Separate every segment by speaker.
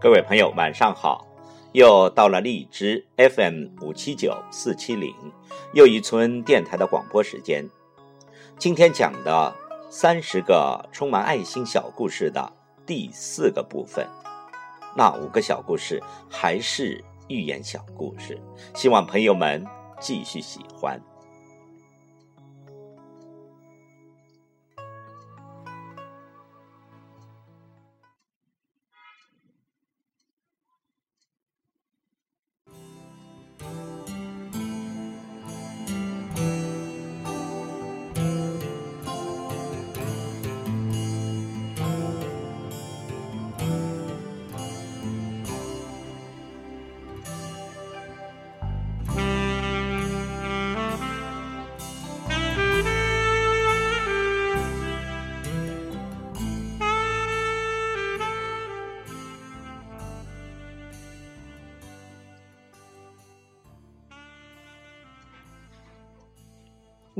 Speaker 1: 各位朋友，晚上好！又到了荔枝 FM 五七九四七零又一村电台的广播时间。今天讲的三十个充满爱心小故事的第四个部分，那五个小故事还是寓言小故事，希望朋友们继续喜欢。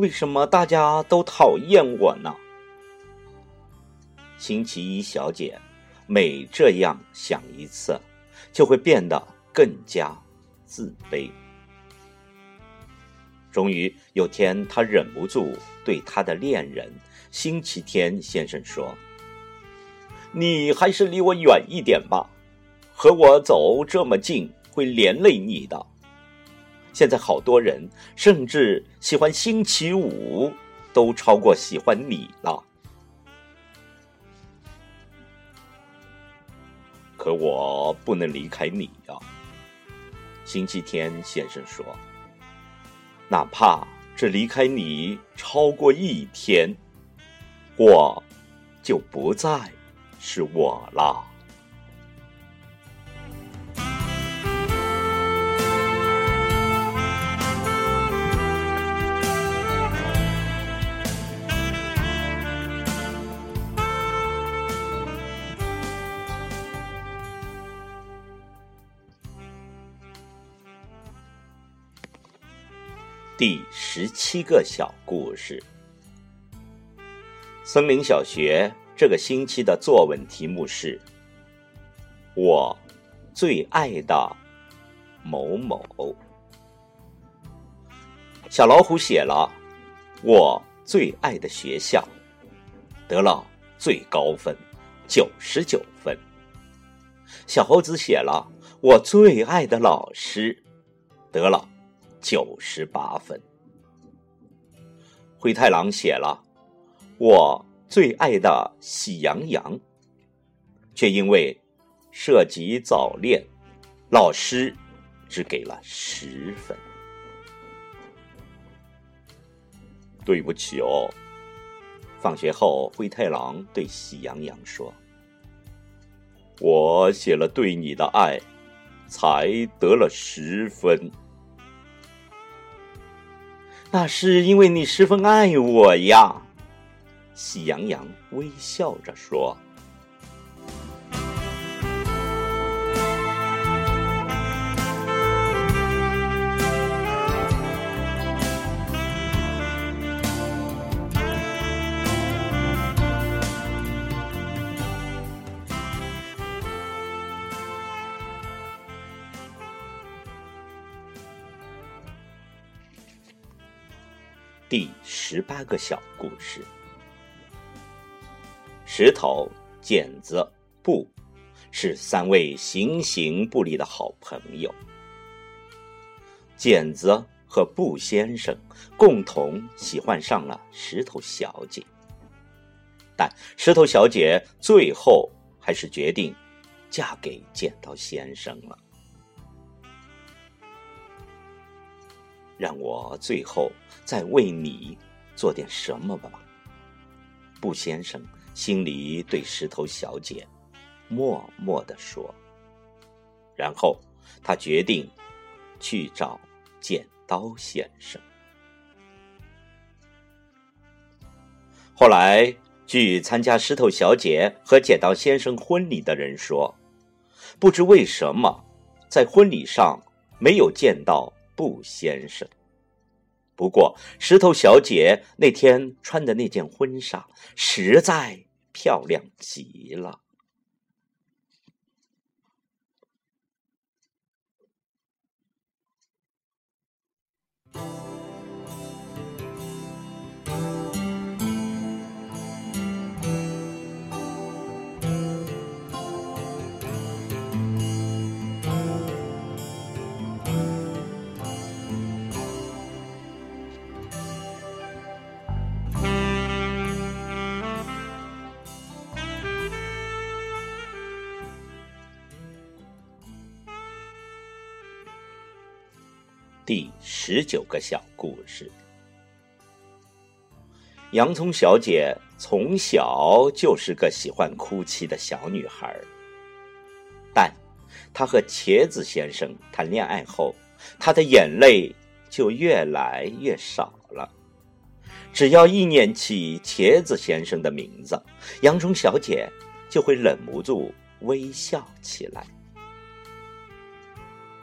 Speaker 1: 为什么大家都讨厌我呢？星期一小姐每这样想一次，就会变得更加自卑。终于有天，她忍不住对她的恋人星期天先生说：“你还是离我远一点吧，和我走这么近会连累你的。”现在好多人甚至喜欢星期五，都超过喜欢你了。可我不能离开你呀，星期天先生说。哪怕这离开你超过一天，我就不再是我了。第十七个小故事：森林小学这个星期的作文题目是“我最爱的某某”。小老虎写了“我最爱的学校”，得了最高分，九十九分。小猴子写了“我最爱的老师”，得了。九十八分。灰太狼写了我最爱的喜羊羊，却因为涉及早恋，老师只给了十分。对不起哦。放学后，灰太狼对喜羊羊说：“我写了对你的爱，才得了十分。”那是因为你十分爱我呀，喜羊羊微笑着说。第十八个小故事：石头、剪子、布，是三位形形不离的好朋友。剪子和布先生共同喜欢上了石头小姐，但石头小姐最后还是决定嫁给剪刀先生了。让我最后再为你做点什么吧，布先生心里对石头小姐默默的说。然后他决定去找剪刀先生。后来，据参加石头小姐和剪刀先生婚礼的人说，不知为什么，在婚礼上没有见到。布先生。不过石头小姐那天穿的那件婚纱实在漂亮极了。第十九个小故事：洋葱小姐从小就是个喜欢哭泣的小女孩，但她和茄子先生谈恋爱后，她的眼泪就越来越少了。只要一念起茄子先生的名字，洋葱小姐就会忍不住微笑起来。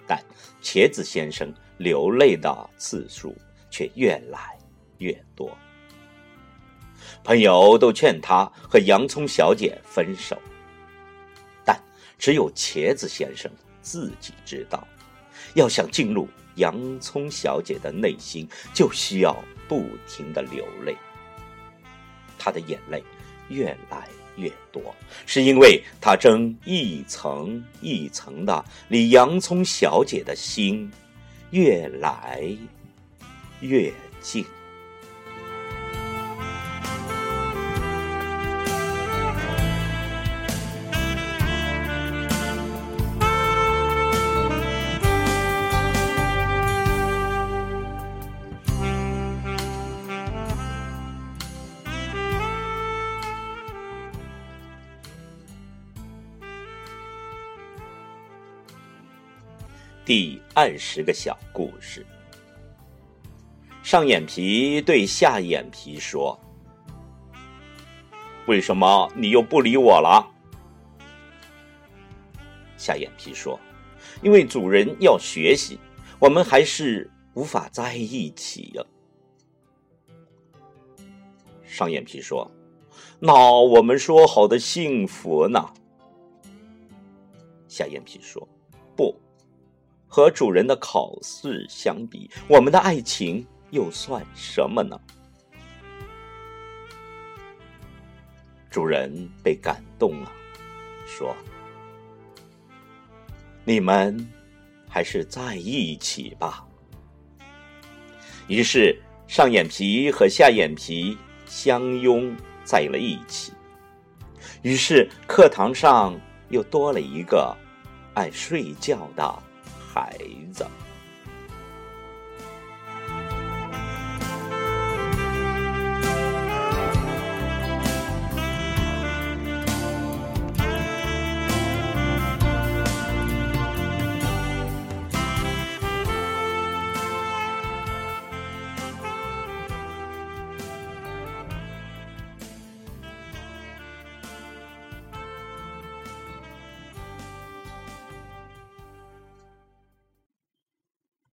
Speaker 1: 但茄子先生。流泪的次数却越来越多，朋友都劝他和洋葱小姐分手，但只有茄子先生自己知道，要想进入洋葱小姐的内心，就需要不停的流泪。他的眼泪越来越多，是因为他正一层一层的离洋葱小姐的心。越来越近。第二十个小故事。上眼皮对下眼皮说：“为什么你又不理我了？”下眼皮说：“因为主人要学习，我们还是无法在一起呀。”上眼皮说：“那我们说好的幸福呢？”下眼皮说：“不。”和主人的考试相比，我们的爱情又算什么呢？主人被感动了，说：“你们还是在一起吧。”于是上眼皮和下眼皮相拥在了一起。于是课堂上又多了一个爱睡觉的。孩子。